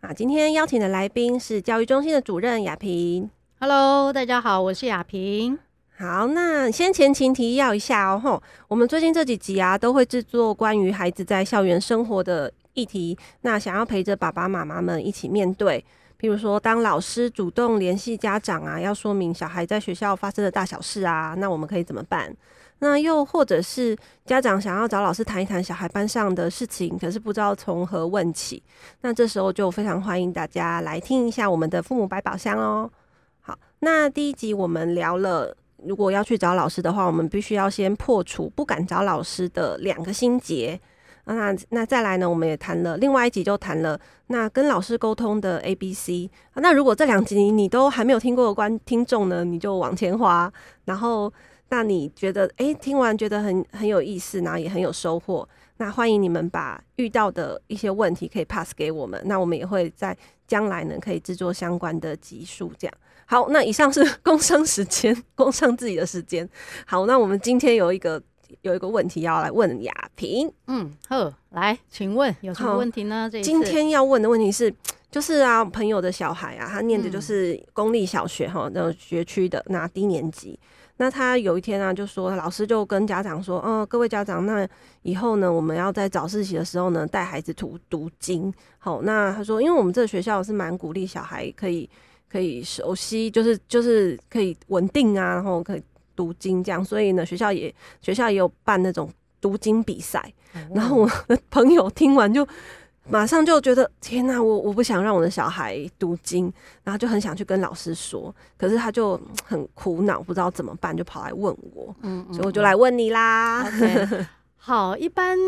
啊。今天邀请的来宾是教育中心的主任雅萍。Hello，大家好，我是雅萍。好，那先前情提要一下哦。吼，我们最近这几集啊，都会制作关于孩子在校园生活的议题。那想要陪着爸爸妈妈们一起面对，譬如说，当老师主动联系家长啊，要说明小孩在学校发生的大小事啊，那我们可以怎么办？那又或者是家长想要找老师谈一谈小孩班上的事情，可是不知道从何问起。那这时候就非常欢迎大家来听一下我们的父母百宝箱哦。好，那第一集我们聊了，如果要去找老师的话，我们必须要先破除不敢找老师的两个心结。那那再来呢，我们也谈了另外一集，就谈了那跟老师沟通的 A B C。那如果这两集你都还没有听过的观听众呢，你就往前滑。然后，那你觉得诶，听完觉得很很有意思，然后也很有收获。那欢迎你们把遇到的一些问题可以 pass 给我们，那我们也会在将来呢可以制作相关的集数这样。好，那以上是 工商时间，工商自己的时间。好，那我们今天有一个有一个问题要来问雅萍。嗯，呵，来，请问有什么问题呢？这今天要问的问题是，就是啊，朋友的小孩啊，他念的就是公立小学哈，那种学区的那低年级。那他有一天啊，就说老师就跟家长说，嗯，各位家长，那以后呢，我们要在早自习的时候呢，带孩子读读经。好，那他说，因为我们这个学校是蛮鼓励小孩可以。可以熟悉，就是就是可以稳定啊，然后可以读经这样，所以呢，学校也学校也有办那种读经比赛。嗯、然后我的朋友听完就马上就觉得天哪，我我不想让我的小孩读经，然后就很想去跟老师说，可是他就很苦恼，不知道怎么办，就跑来问我，嗯，嗯，所以我就来问你啦。Okay. 好，一般。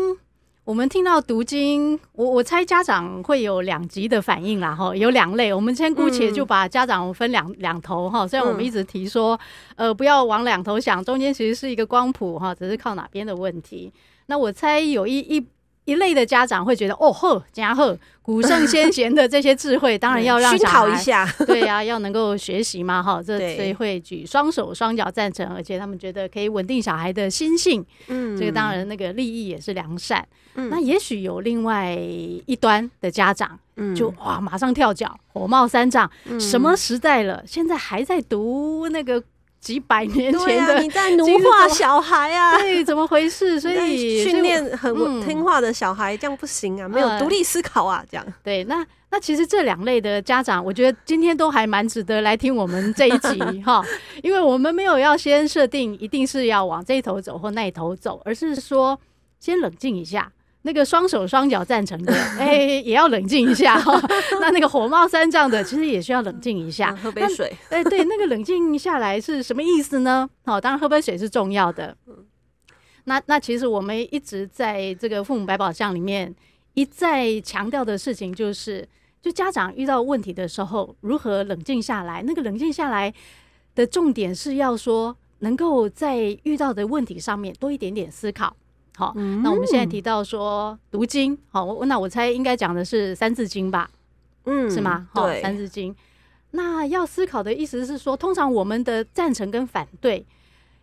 我们听到读经，我我猜家长会有两极的反应啦，哈，有两类。我们先姑且就把家长分两两、头哈。虽然我们一直提说，呃，不要往两头想，中间其实是一个光谱哈，只是靠哪边的问题。那我猜有一一。一类的家长会觉得哦呵，家呵古圣先贤的这些智慧，当然要让熏陶一下，对呀、啊，要能够学习嘛，哈，这所以会举双手双脚赞成，而且他们觉得可以稳定小孩的心性，嗯，这个当然那个利益也是良善。嗯，那也许有另外一端的家长，嗯，就哇马上跳脚，火冒三丈，嗯、什么时代了，现在还在读那个。几百年前的、啊、你在奴化小孩啊？对，怎么回事？所以训练很听话的小孩，这样不行啊，嗯、没有独立思考啊，这样。对，那那其实这两类的家长，我觉得今天都还蛮值得来听我们这一集 哈，因为我们没有要先设定一定是要往这一头走或那一头走，而是说先冷静一下。那个双手双脚赞成的，哎、欸，也要冷静一下哈。那那个火冒三丈的，其实也需要冷静一下，喝杯水。哎，对，那个冷静下来是什么意思呢？好，当然喝杯水是重要的。那那其实我们一直在这个父母百宝箱里面一再强调的事情，就是就家长遇到问题的时候，如何冷静下来。那个冷静下来的重点是要说，能够在遇到的问题上面多一点点思考。好，那我们现在提到说读经，好，我那我猜应该讲的是三字经吧，嗯，是吗？对，三字经。那要思考的意思是说，通常我们的赞成跟反对，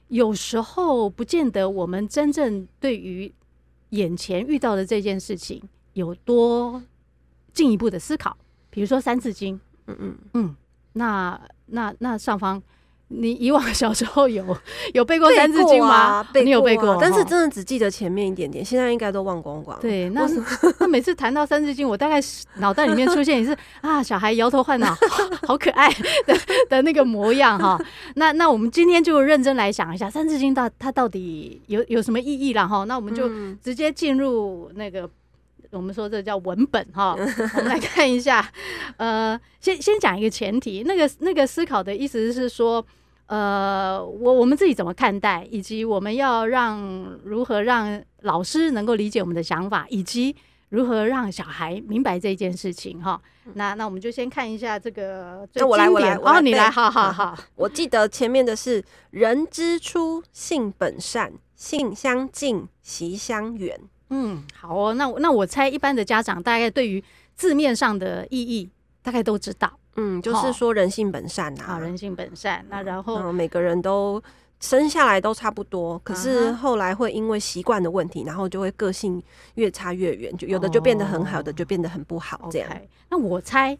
有时候不见得我们真正对于眼前遇到的这件事情有多进一步的思考。比如说三字经，嗯嗯嗯，那那那上方。你以往小时候有 有背过三字经吗？你有背过，但是真的只记得前面一点点，现在应该都忘光光。对，那 那每次谈到三字经，我大概脑袋里面出现也是啊，小孩摇头晃脑，好可爱的的那个模样哈。那那我们今天就认真来想一下，三字经到它到底有有什么意义了哈？那我们就直接进入那个。我们说这叫文本哈，我们来看一下，呃，先先讲一个前提，那个那个思考的意思是说，呃，我我们自己怎么看待，以及我们要让如何让老师能够理解我们的想法，以及如何让小孩明白这件事情哈？那那我们就先看一下这个最经典。那我来，我来，哦，你来，好好好。我记得前面的是“人之初，性本善，性相近，习相远”。嗯，好哦。那那我猜一般的家长大概对于字面上的意义大概都知道。嗯，就是说人性本善呐、啊。好，人性本善。那然后、嗯、每个人都。生下来都差不多，可是后来会因为习惯的问题，然后就会个性越差越远，就有的就变得很好，有的就变得很不好。这样，那我猜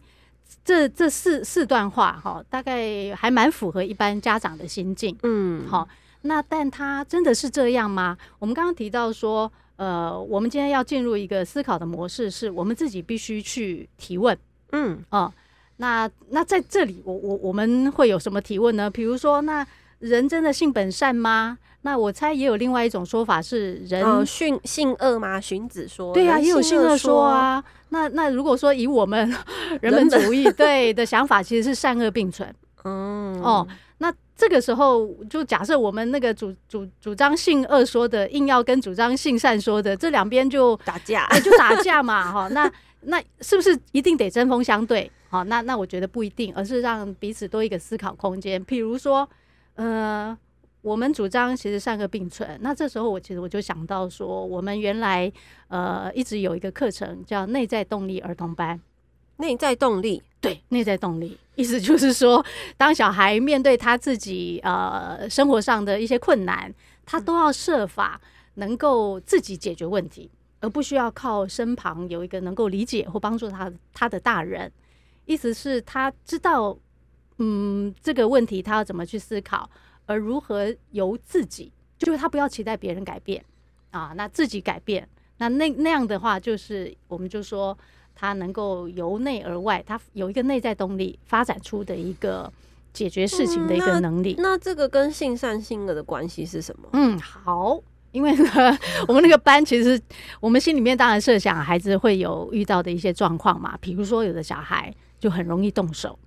这这四四段话哈，大概还蛮符合一般家长的心境。嗯，好，那但他真的是这样吗？我们刚刚提到说，呃，我们今天要进入一个思考的模式，是我们自己必须去提问。嗯，哦，那那在这里，我我我们会有什么提问呢？比如说那。人真的性本善吗？那我猜也有另外一种说法是人驯、呃、性恶吗？荀子说，对啊，也有性恶说啊。那那如果说以我们 人本主义对的想法，其实是善恶并存。嗯哦，那这个时候就假设我们那个主主主张性恶说的，硬要跟主张性善说的这两边就打架，哎，就打架嘛。哈，那那是不是一定得针锋相对？好，那那我觉得不一定，而是让彼此多一个思考空间。譬如说。呃，我们主张其实善恶并存。那这时候我其实我就想到说，我们原来呃一直有一个课程叫内在动力儿童班。内在动力，对，内在动力，意思就是说，当小孩面对他自己呃生活上的一些困难，他都要设法能够自己解决问题，而不需要靠身旁有一个能够理解或帮助他他的大人。意思是，他知道。嗯，这个问题他要怎么去思考，而如何由自己，就是他不要期待别人改变啊，那自己改变，那那那样的话，就是我们就说他能够由内而外，他有一个内在动力发展出的一个解决事情的一个能力。嗯，那，那这个跟性善性恶的关系是什么？嗯，好，因为呢，我们那个班其实我们心里面当然设想孩子会有遇到的一些状况嘛，比如说有的小孩就很容易动手。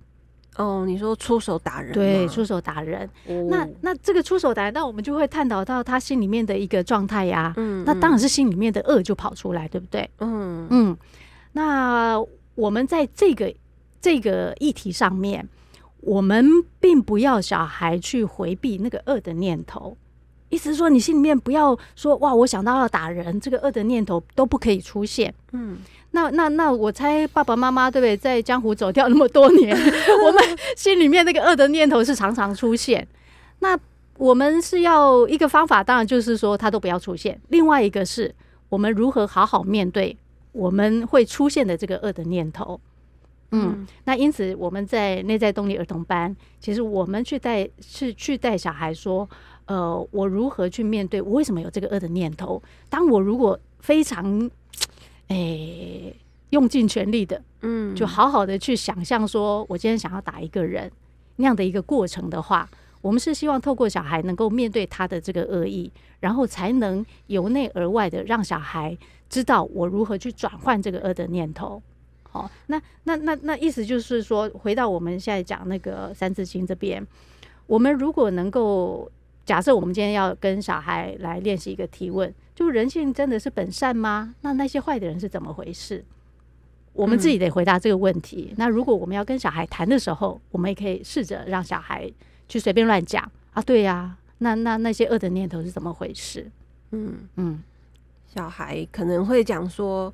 哦，你说出手打人？对，出手打人。哦、那那这个出手打人，那我们就会探讨到他心里面的一个状态呀。嗯，那当然是心里面的恶就跑出来，对不对？嗯嗯。那我们在这个这个议题上面，我们并不要小孩去回避那个恶的念头，意思是说，你心里面不要说哇，我想到要打人，这个恶的念头都不可以出现。嗯。那那那，我猜爸爸妈妈对不对？在江湖走掉那么多年，我们心里面那个恶的念头是常常出现。那我们是要一个方法，当然就是说他都不要出现。另外一个是我们如何好好面对我们会出现的这个恶的念头。嗯，嗯，那因此我们在内在动力儿童班，其实我们去带是去带小孩说，呃，我如何去面对我为什么有这个恶的念头？当我如果非常。诶、欸，用尽全力的，嗯，就好好的去想象，说我今天想要打一个人那样的一个过程的话，我们是希望透过小孩能够面对他的这个恶意，然后才能由内而外的让小孩知道我如何去转换这个恶的念头。好，那那那那意思就是说，回到我们现在讲那个《三字经》这边，我们如果能够假设我们今天要跟小孩来练习一个提问。就人性真的是本善吗？那那些坏的人是怎么回事？我们自己得回答这个问题。嗯、那如果我们要跟小孩谈的时候，我们也可以试着让小孩去随便乱讲啊。对呀、啊，那那那些恶的念头是怎么回事？嗯嗯，小孩可能会讲说。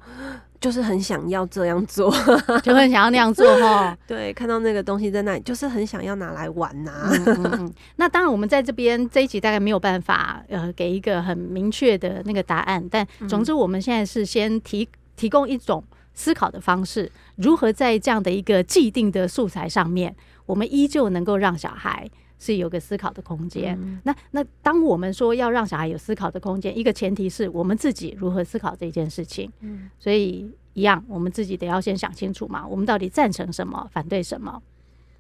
就是很想要这样做，就很想要那样做哈。对，看到那个东西在那里，就是很想要拿来玩呐、啊嗯嗯嗯。那当然，我们在这边这一集大概没有办法呃给一个很明确的那个答案，但总之我们现在是先提提供一种思考的方式，如何在这样的一个既定的素材上面，我们依旧能够让小孩。是有个思考的空间。嗯、那那当我们说要让小孩有思考的空间，一个前提是我们自己如何思考这件事情。嗯，所以一样，我们自己得要先想清楚嘛，我们到底赞成什么，反对什么。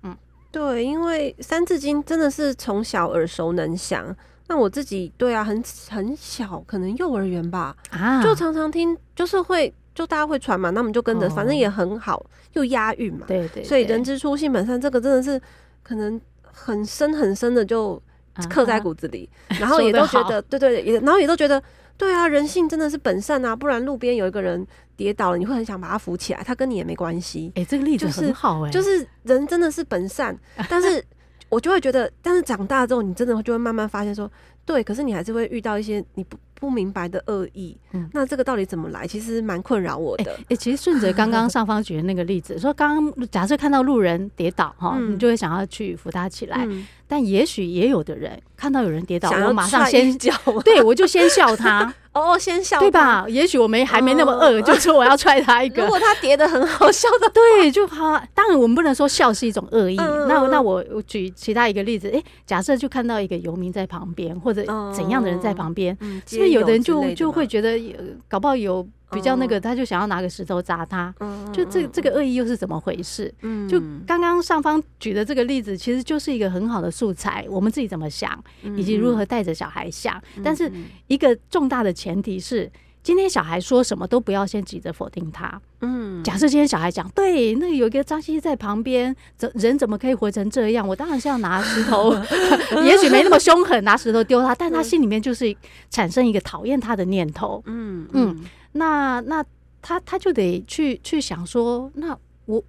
嗯，对，因为《三字经》真的是从小耳熟能详。那我自己对啊，很很小，可能幼儿园吧，啊，就常常听，就是会就大家会传嘛，那我们就跟着，哦、反正也很好，又押韵嘛。对，对对。所以“人之初，性本善”这个真的是可能。很深很深的就刻在骨子里，啊、然后也都觉得对对，也然后也都觉得对啊，人性真的是本善啊，不然路边有一个人跌倒了，你会很想把他扶起来，他跟你也没关系。哎、欸，这个例子很好哎、欸，就是人真的是本善，但是我就会觉得，但是长大之后，你真的就会慢慢发现说，对，可是你还是会遇到一些你不。不明白的恶意，嗯，那这个到底怎么来？其实蛮困扰我的。哎、欸欸，其实顺着刚刚上方举的那个例子，说刚刚假设看到路人跌倒哈，嗯、你就会想要去扶他起来。嗯、但也许也有的人看到有人跌倒，我马上先叫，对我就先笑他。哦，先笑对吧？也许我没还没那么饿，就说我要踹他一个。如果他叠的很好笑的，对，就好。当然，我们不能说笑是一种恶意。那那我我举其他一个例子，哎，假设就看到一个游民在旁边，或者怎样的人在旁边，是不是有的人就就会觉得，搞不好有。比较那个，他就想要拿个石头砸他，就这这个恶意又是怎么回事？就刚刚上方举的这个例子，其实就是一个很好的素材，我们自己怎么想，以及如何带着小孩想。但是一个重大的前提是，今天小孩说什么都不要先急着否定他。嗯，假设今天小孩讲，对，那有一个张西在旁边，怎人怎么可以活成这样？我当然是要拿石头，也许没那么凶狠，拿石头丢他，但他心里面就是产生一个讨厌他的念头。嗯嗯。那那他他就得去去想说，那我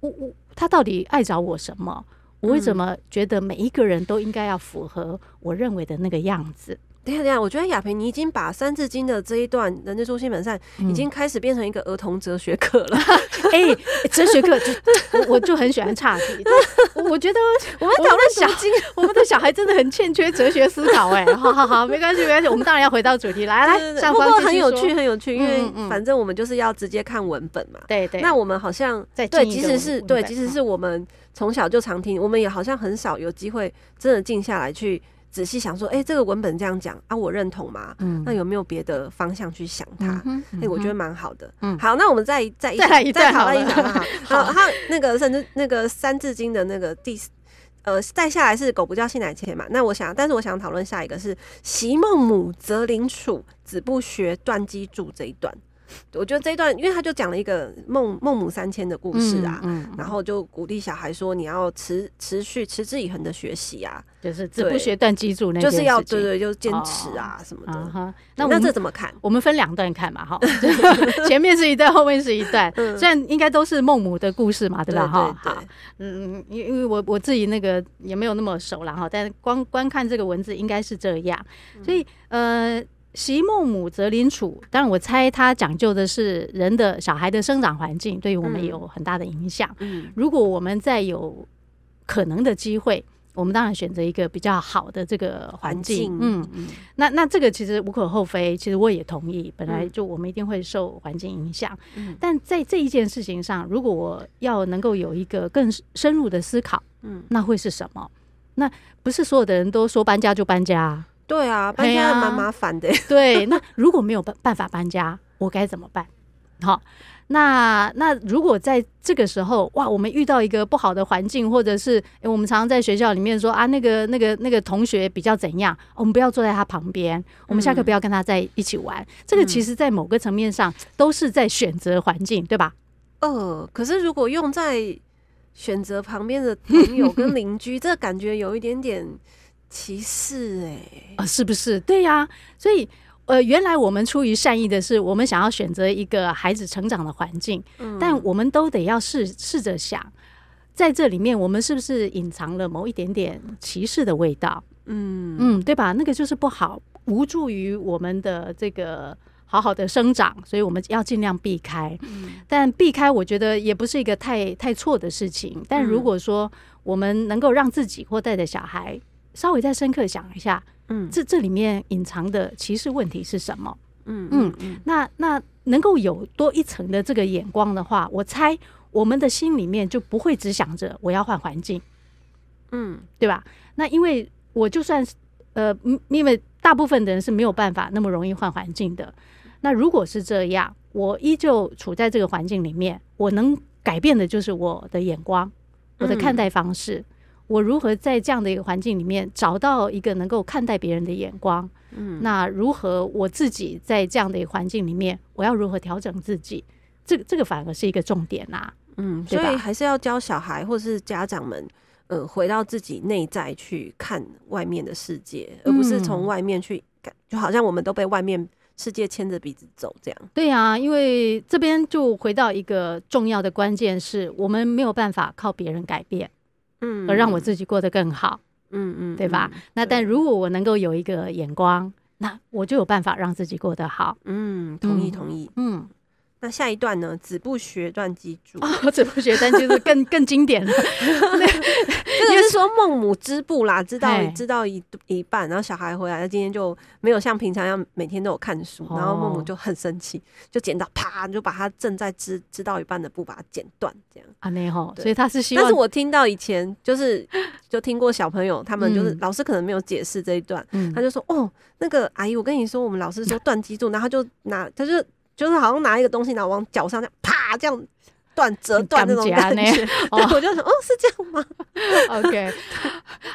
我我他到底爱找我什么？我为什么觉得每一个人都应该要符合我认为的那个样子？等下等下，我觉得亚萍你已经把《三字经》的这一段“人之初，性本善”已经开始变成一个儿童哲学课了。哎、欸，哲学课就我我就很喜欢岔题。我觉得我们讨论小经，我们的小孩真的很欠缺哲学思考。哎，好好好，没关系没关系，我们当然要回到主题来来。不过很有趣很有趣，因为反正我们就是要直接看文本嘛。对对。那我们好像对，即使是对，即使是我们从小就常听，我们也好像很少有机会真的静下来去。仔细想说，哎、欸，这个文本这样讲啊，我认同吗？嗯，那有没有别的方向去想它？哎、嗯嗯欸，我觉得蛮好的。嗯，好，那我们再再一再再讨论一下哈。好，还有那个甚至那个《三字经》的那个第呃，再下来是“狗不教，性乃迁”嘛。那我想，但是我想讨论下一个是“昔孟母，择邻处，子不学，断机杼”这一段。我觉得这一段，因为他就讲了一个孟孟母三迁的故事啊，嗯嗯、然后就鼓励小孩说，你要持持续持之以恒的学习啊，就是子不学断机杼那就是要对对，就坚持啊什么的。哦嗯、那那这怎么看？我们分两段看嘛，哈，前面是一段，后面是一段，嗯、虽然应该都是孟母的故事嘛，对吧？哈，好，嗯，因因为我我自己那个也没有那么熟了哈，但光观看这个文字应该是这样，所以呃。昔孟母择邻处，当然我猜他讲究的是人的小孩的生长环境，对于我们有很大的影响。嗯，如果我们再有可能的机会，我们当然选择一个比较好的这个环境。嗯嗯，那那这个其实无可厚非，其实我也同意。本来就我们一定会受环境影响，嗯，但在这一件事情上，如果我要能够有一个更深入的思考，嗯，那会是什么？那不是所有的人都说搬家就搬家。对啊，搬家蛮麻烦的。对，那如果没有办办法搬家，我该怎么办？好，那那如果在这个时候，哇，我们遇到一个不好的环境，或者是我们常常在学校里面说啊，那个那个那个同学比较怎样，我们不要坐在他旁边，我们下课不要跟他在一起玩。嗯、这个其实，在某个层面上，都是在选择环境，对吧？呃，可是如果用在选择旁边的朋友跟邻居，这感觉有一点点。歧视哎，啊，是不是？对呀、啊，所以呃，原来我们出于善意的是，我们想要选择一个孩子成长的环境，嗯、但我们都得要试试着想，在这里面我们是不是隐藏了某一点点歧视的味道？嗯嗯，对吧？那个就是不好，无助于我们的这个好好的生长，所以我们要尽量避开。嗯、但避开，我觉得也不是一个太太错的事情。但如果说我们能够让自己或带着小孩。稍微再深刻想一下，嗯，这这里面隐藏的歧视问题是什么？嗯嗯，嗯，那那能够有多一层的这个眼光的话，我猜我们的心里面就不会只想着我要换环境，嗯，对吧？那因为我就算是呃，因为大部分的人是没有办法那么容易换环境的。那如果是这样，我依旧处在这个环境里面，我能改变的就是我的眼光，我的看待方式。嗯我如何在这样的一个环境里面找到一个能够看待别人的眼光？嗯，那如何我自己在这样的一个环境里面，我要如何调整自己？这个这个反而是一个重点啦。嗯，所以还是要教小孩或是家长们，呃，回到自己内在去看外面的世界，而不是从外面去感，就好像我们都被外面世界牵着鼻子走，这样。对啊，因为这边就回到一个重要的关键，是我们没有办法靠别人改变，嗯，而让我自己过得更好，嗯嗯，对吧？那但如果我能够有一个眼光，那我就有办法让自己过得好。嗯，同意同意，嗯。那下一段呢？子不学断机杼。哦，子不学断机杼 更更经典了。那这个是说孟母织布啦，知道知道一一半，然后小孩回来，他今天就没有像平常一样每天都有看书，然后孟母就很生气，就剪刀啪就把他正在织织到一半的布把它剪断，这样啊，那吼，所以他是希望。但是我听到以前就是就听过小朋友他们就是老师可能没有解释这一段，他就说哦，那个阿姨，我跟你说，我们老师说断机杼，然后他就拿他就。就是好像拿一个东西，然后往脚上这样啪这样断折断那种感觉，哦、我就想哦，是这样吗？OK，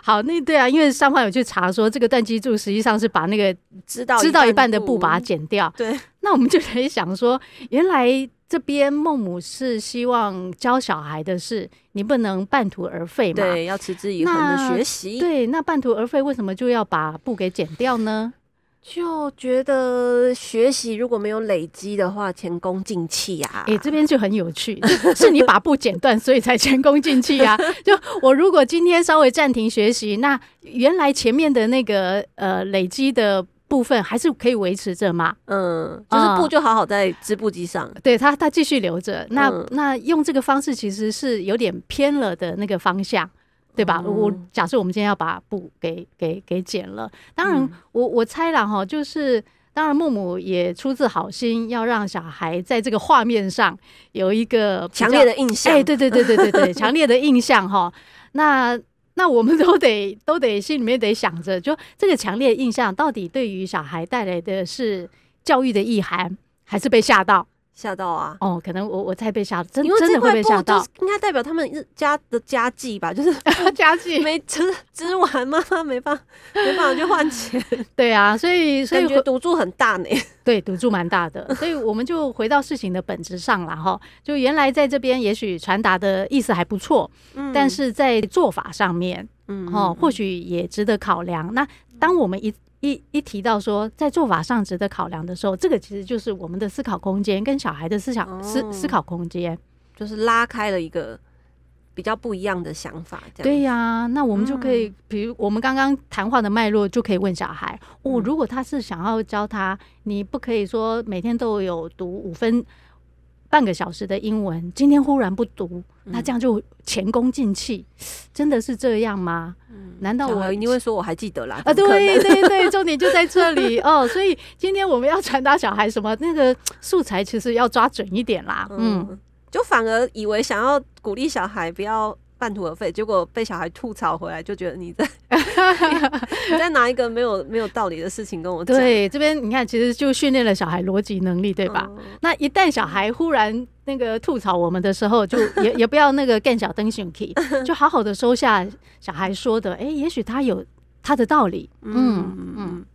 好，那对啊，因为上方有去查说，这个断机柱实际上是把那个知道知道一半的布把它剪掉。对，那我们就可以想说，原来这边孟母是希望教小孩的是你不能半途而废嘛？对，要持之以恒的学习。对，那半途而废为什么就要把布给剪掉呢？就觉得学习如果没有累积的话，前功尽弃啊！哎、欸，这边就很有趣，是你把布剪断，所以才前功尽弃啊！就我如果今天稍微暂停学习，那原来前面的那个呃累积的部分还是可以维持着嘛？嗯，就是布就好好在织布机上，嗯、对它它继续留着。那、嗯、那用这个方式其实是有点偏了的那个方向。对吧？嗯、我假设我们今天要把布给给给剪了，当然我我猜了哈，就是当然木木也出自好心，要让小孩在这个画面上有一个强烈的印象。哎，对对对对对对，强烈的印象哈。那那我们都得都得心里面得想着，就这个强烈印象到底对于小孩带来的是教育的意涵，还是被吓到？吓到啊！哦，可能我我才被吓，真真的会被吓到。应该代表他们家的家计吧，就是 家计没吃吃完，妈 妈没办法没办法去换钱。对啊，所以所以觉得赌注很大呢。对，赌注蛮大的。所以我们就回到事情的本质上了哈。就原来在这边也许传达的意思还不错，嗯，但是在做法上面，嗯，哦，或许也值得考量。那当我们一一一提到说，在做法上值得考量的时候，这个其实就是我们的思考空间跟小孩的思想、哦、思思考空间，就是拉开了一个比较不一样的想法。对呀、啊，那我们就可以，嗯、比如我们刚刚谈话的脉络，就可以问小孩：哦，如果他是想要教他，你不可以说每天都有读五分。半个小时的英文，今天忽然不读，那这样就前功尽弃，真的是这样吗？难道我你会说我还记得啦？啊，对对对，重点就在这里哦。所以今天我们要传达小孩什么？那个素材其实要抓准一点啦。嗯，就反而以为想要鼓励小孩不要。半途而废，结果被小孩吐槽回来，就觉得你在 你在拿一个没有没有道理的事情跟我讲。对，这边你看，其实就训练了小孩逻辑能力，对吧？嗯、那一旦小孩忽然那个吐槽我们的时候，就也也不要那个更小灯熊气，就好好的收下小孩说的。哎、欸，也许他有他的道理。嗯嗯，嗯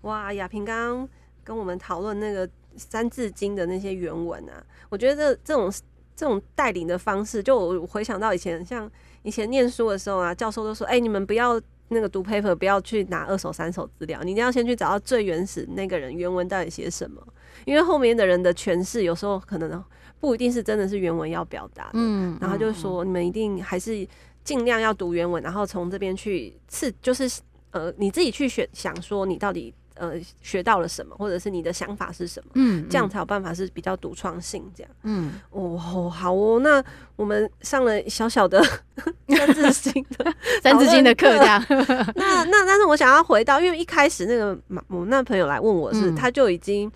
哇，亚萍刚刚跟我们讨论那个《三字经》的那些原文啊，我觉得这这种。这种带领的方式，就我回想到以前，像以前念书的时候啊，教授都说：“哎、欸，你们不要那个读 paper，不要去拿二手、三手资料，你一定要先去找到最原始那个人原文到底写什么，因为后面的人的诠释有时候可能不一定是真的是原文要表达的。”嗯，然后就说你们一定还是尽量要读原文，然后从这边去刺，就是呃你自己去选想说你到底。呃，学到了什么，或者是你的想法是什么？嗯，这样才有办法是比较独创性这样。嗯，哦，好哦，那我们上了小小的 三字经的 三字经的课，这样。那那但是我想要回到，因为一开始那个我那朋友来问我是，他就已经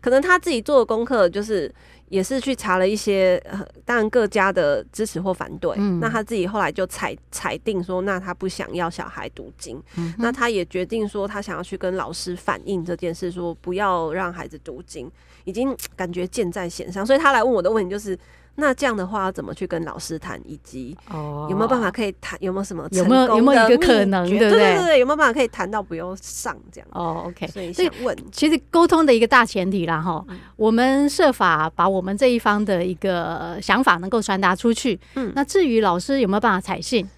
可能他自己做的功课就是。也是去查了一些，呃，当然各家的支持或反对，嗯、那他自己后来就裁裁定说，那他不想要小孩读经，嗯、那他也决定说，他想要去跟老师反映这件事，说不要让孩子读经，已经感觉箭在弦上，所以他来问我的问题就是。那这样的话，怎么去跟老师谈，以及有没有办法可以谈？有没有什么有没有有没有一个可能？对对？对有没有办法可以谈到不用上这样？哦，OK。所以想问，其实沟通的一个大前提啦，哈，我们设法把我们这一方的一个想法能够传达出去。嗯，那至于老师有没有办法采信？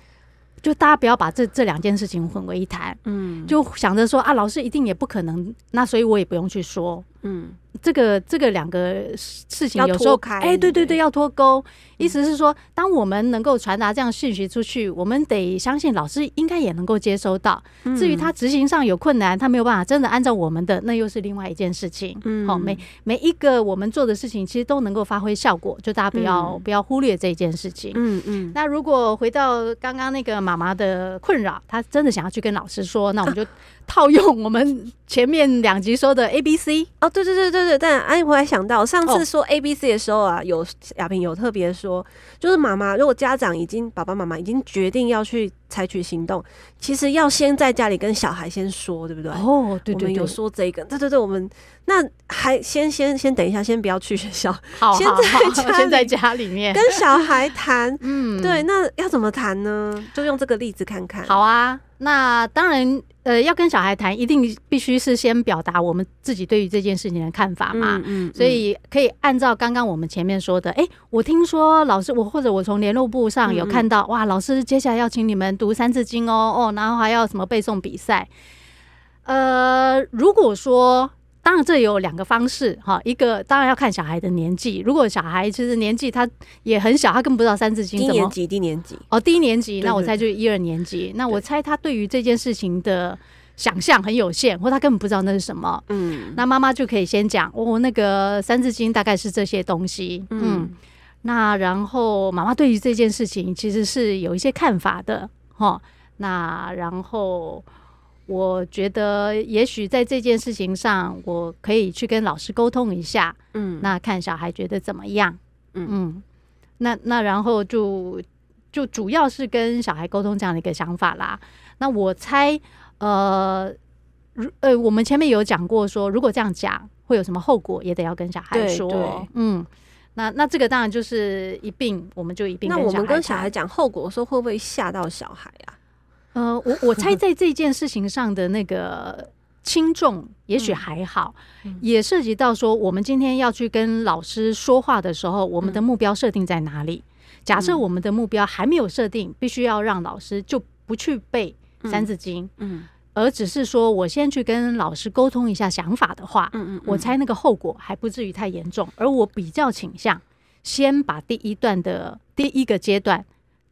就大家不要把这这两件事情混为一谈，嗯，就想着说啊，老师一定也不可能，那所以我也不用去说，嗯。这个这个两个事情有时候开，哎，对对对，要脱钩。意思是说，当我们能够传达这样讯息出去，我们得相信老师应该也能够接收到。至于他执行上有困难，他没有办法真的按照我们的，那又是另外一件事情。嗯，好，每每一个我们做的事情，其实都能够发挥效果，就大家不要不要忽略这件事情。嗯嗯。那如果回到刚刚那个妈妈的困扰，她真的想要去跟老师说，那我们就套用我们前面两集说的 A B C。哦，对对对对。对，但哎，我还想到上次说 A B C 的时候啊，有亚萍有特别说，就是妈妈如果家长已经爸爸妈妈已经决定要去采取行动，其实要先在家里跟小孩先说，对不对？哦，对对对，有说这个，对对对，我们那还先先先等一下，先不要去学校，好，先在家先在家里面跟小孩谈，嗯，对，那要怎么谈呢？就用这个例子看看。好啊，那当然。呃，要跟小孩谈，一定必须是先表达我们自己对于这件事情的看法嘛。嗯，嗯，嗯，所以可以按照刚刚我们前面说的，哎、欸，我听说老师，我或者我从联络部上有看到，哇，老师接下来要请你们读三字经哦，哦，然后还要什么背诵比赛。呃，如果说。当然，这有两个方式哈。一个当然要看小孩的年纪，如果小孩其实年纪他也很小，他根本不知道《三字经》怎么。低年级，低年级哦，低年级，那我猜就一二年级。那我猜他对于这件事情的想象很有限，或他根本不知道那是什么。嗯，那妈妈就可以先讲哦，那个《三字经》大概是这些东西。嗯，那然后妈妈对于这件事情其实是有一些看法的哈。那然后。我觉得也许在这件事情上，我可以去跟老师沟通一下，嗯，那看小孩觉得怎么样，嗯。嗯，那那然后就就主要是跟小孩沟通这样的一个想法啦。那我猜，呃，如呃，我们前面有讲过说，如果这样讲会有什么后果，也得要跟小孩说，嗯，那那这个当然就是一并，我们就一并。那我们跟小孩讲后果的时候，会不会吓到小孩啊？呃，我我猜在这件事情上的那个轻重，也许还好，也涉及到说，我们今天要去跟老师说话的时候，我们的目标设定在哪里？假设我们的目标还没有设定，必须要让老师就不去背《三字经》，嗯，而只是说我先去跟老师沟通一下想法的话，嗯嗯，我猜那个后果还不至于太严重，而我比较倾向先把第一段的第一个阶段。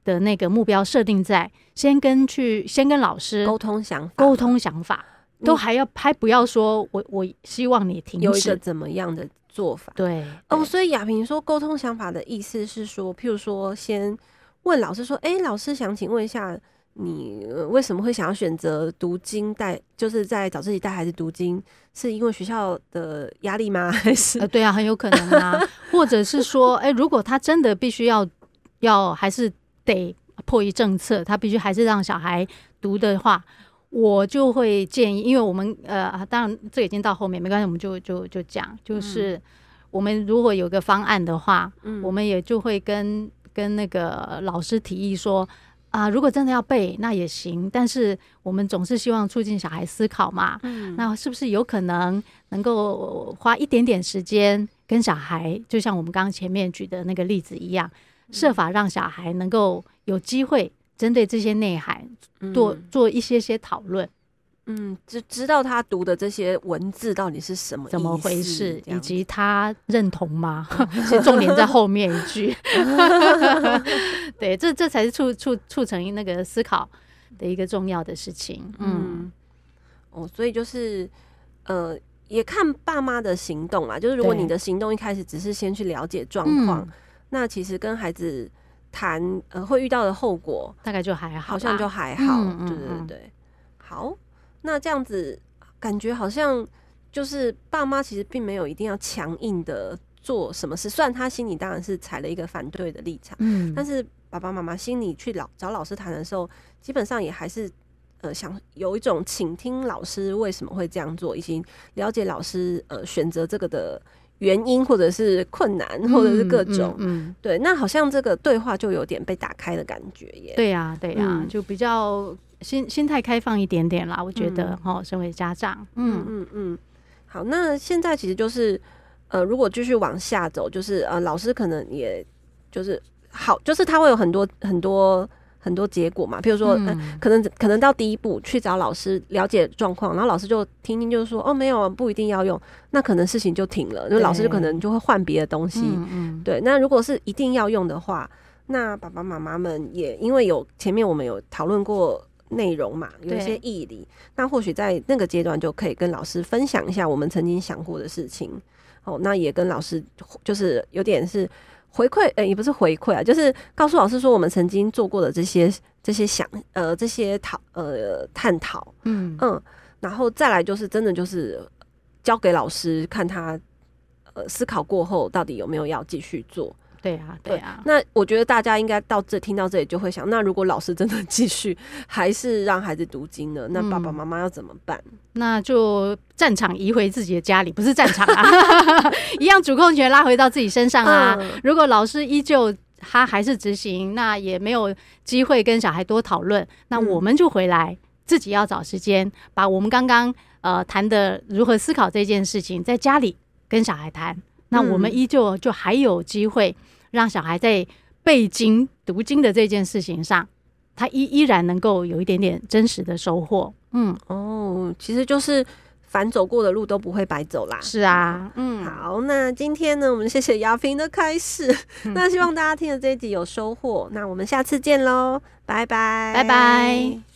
的那个目标设定在先跟去先跟老师沟通想法，沟通想法都还要还不要说我我希望你停止有一个怎么样的做法？对哦，所以亚萍说沟通想法的意思是说，譬如说先问老师说，哎，老师想请问一下，你为什么会想要选择读经带，就是在早自习带孩子读经，是因为学校的压力吗？还是呃，对啊，很有可能啊，或者是说，哎，如果他真的必须要要还是。得迫于政策，他必须还是让小孩读的话，我就会建议，因为我们呃，当然这已经到后面没关系，我们就就就讲，就是我们如果有个方案的话，嗯，我们也就会跟跟那个老师提议说啊，如果真的要背那也行，但是我们总是希望促进小孩思考嘛，嗯，那是不是有可能能够花一点点时间跟小孩，就像我们刚刚前面举的那个例子一样。设法让小孩能够有机会针对这些内涵做、嗯、做一些些讨论，嗯，就知道他读的这些文字到底是什么、怎么回事，以及他认同吗？其实重点在后面一句。对，这这才是促促促成那个思考的一个重要的事情。嗯，嗯哦，所以就是呃，也看爸妈的行动啊。就是如果你的行动一开始只是先去了解状况。那其实跟孩子谈，呃，会遇到的后果大概就还好，好像就还好，嗯嗯嗯对对对。好，那这样子感觉好像就是爸妈其实并没有一定要强硬的做什么事，虽然他心里当然是采了一个反对的立场，嗯，但是爸爸妈妈心里去老找老师谈的时候，基本上也还是呃想有一种倾听老师为什么会这样做，以及了解老师呃选择这个的。原因或者是困难，或者是各种，嗯，嗯嗯对，那好像这个对话就有点被打开的感觉耶。对呀、啊，对呀、啊，嗯、就比较心心态开放一点点啦。我觉得，哈、嗯，身为家长，嗯嗯嗯。好，那现在其实就是，呃，如果继续往下走，就是呃，老师可能也就是好，就是他会有很多很多。很多结果嘛，譬如说，嗯呃、可能可能到第一步去找老师了解状况，然后老师就听听，就是说，哦，没有，不一定要用，那可能事情就停了，就老师就可能就会换别的东西。嗯嗯对，那如果是一定要用的话，那爸爸妈妈们也因为有前面我们有讨论过内容嘛，有一些毅力，那或许在那个阶段就可以跟老师分享一下我们曾经想过的事情。哦，那也跟老师就是有点是。回馈，呃、欸，也不是回馈啊，就是告诉老师说我们曾经做过的这些这些想呃这些讨呃探讨，嗯嗯，然后再来就是真的就是交给老师看他呃思考过后到底有没有要继续做。对啊，对啊。那我觉得大家应该到这听到这里就会想，那如果老师真的继续还是让孩子读经呢？那爸爸妈妈要怎么办？嗯，那就战场移回自己的家里，不是战场啊，一样主控权拉回到自己身上啊。嗯，如果老师依旧他还是执行，那也没有机会跟小孩多讨论，那我们就回来自己要找时间，把我们刚刚呃谈的如何思考这件事情，在家里跟小孩谈。那我们依旧就还有机会。让小孩在背经读经的这件事情上，他依依然能够有一点点真实的收获。嗯，哦，其实就是凡走过的路都不会白走啦。是啊，嗯，好，那今天呢，我们谢谢雅萍的开始。嗯、那希望大家听了这一集有收获。那我们下次见喽，拜拜，拜拜。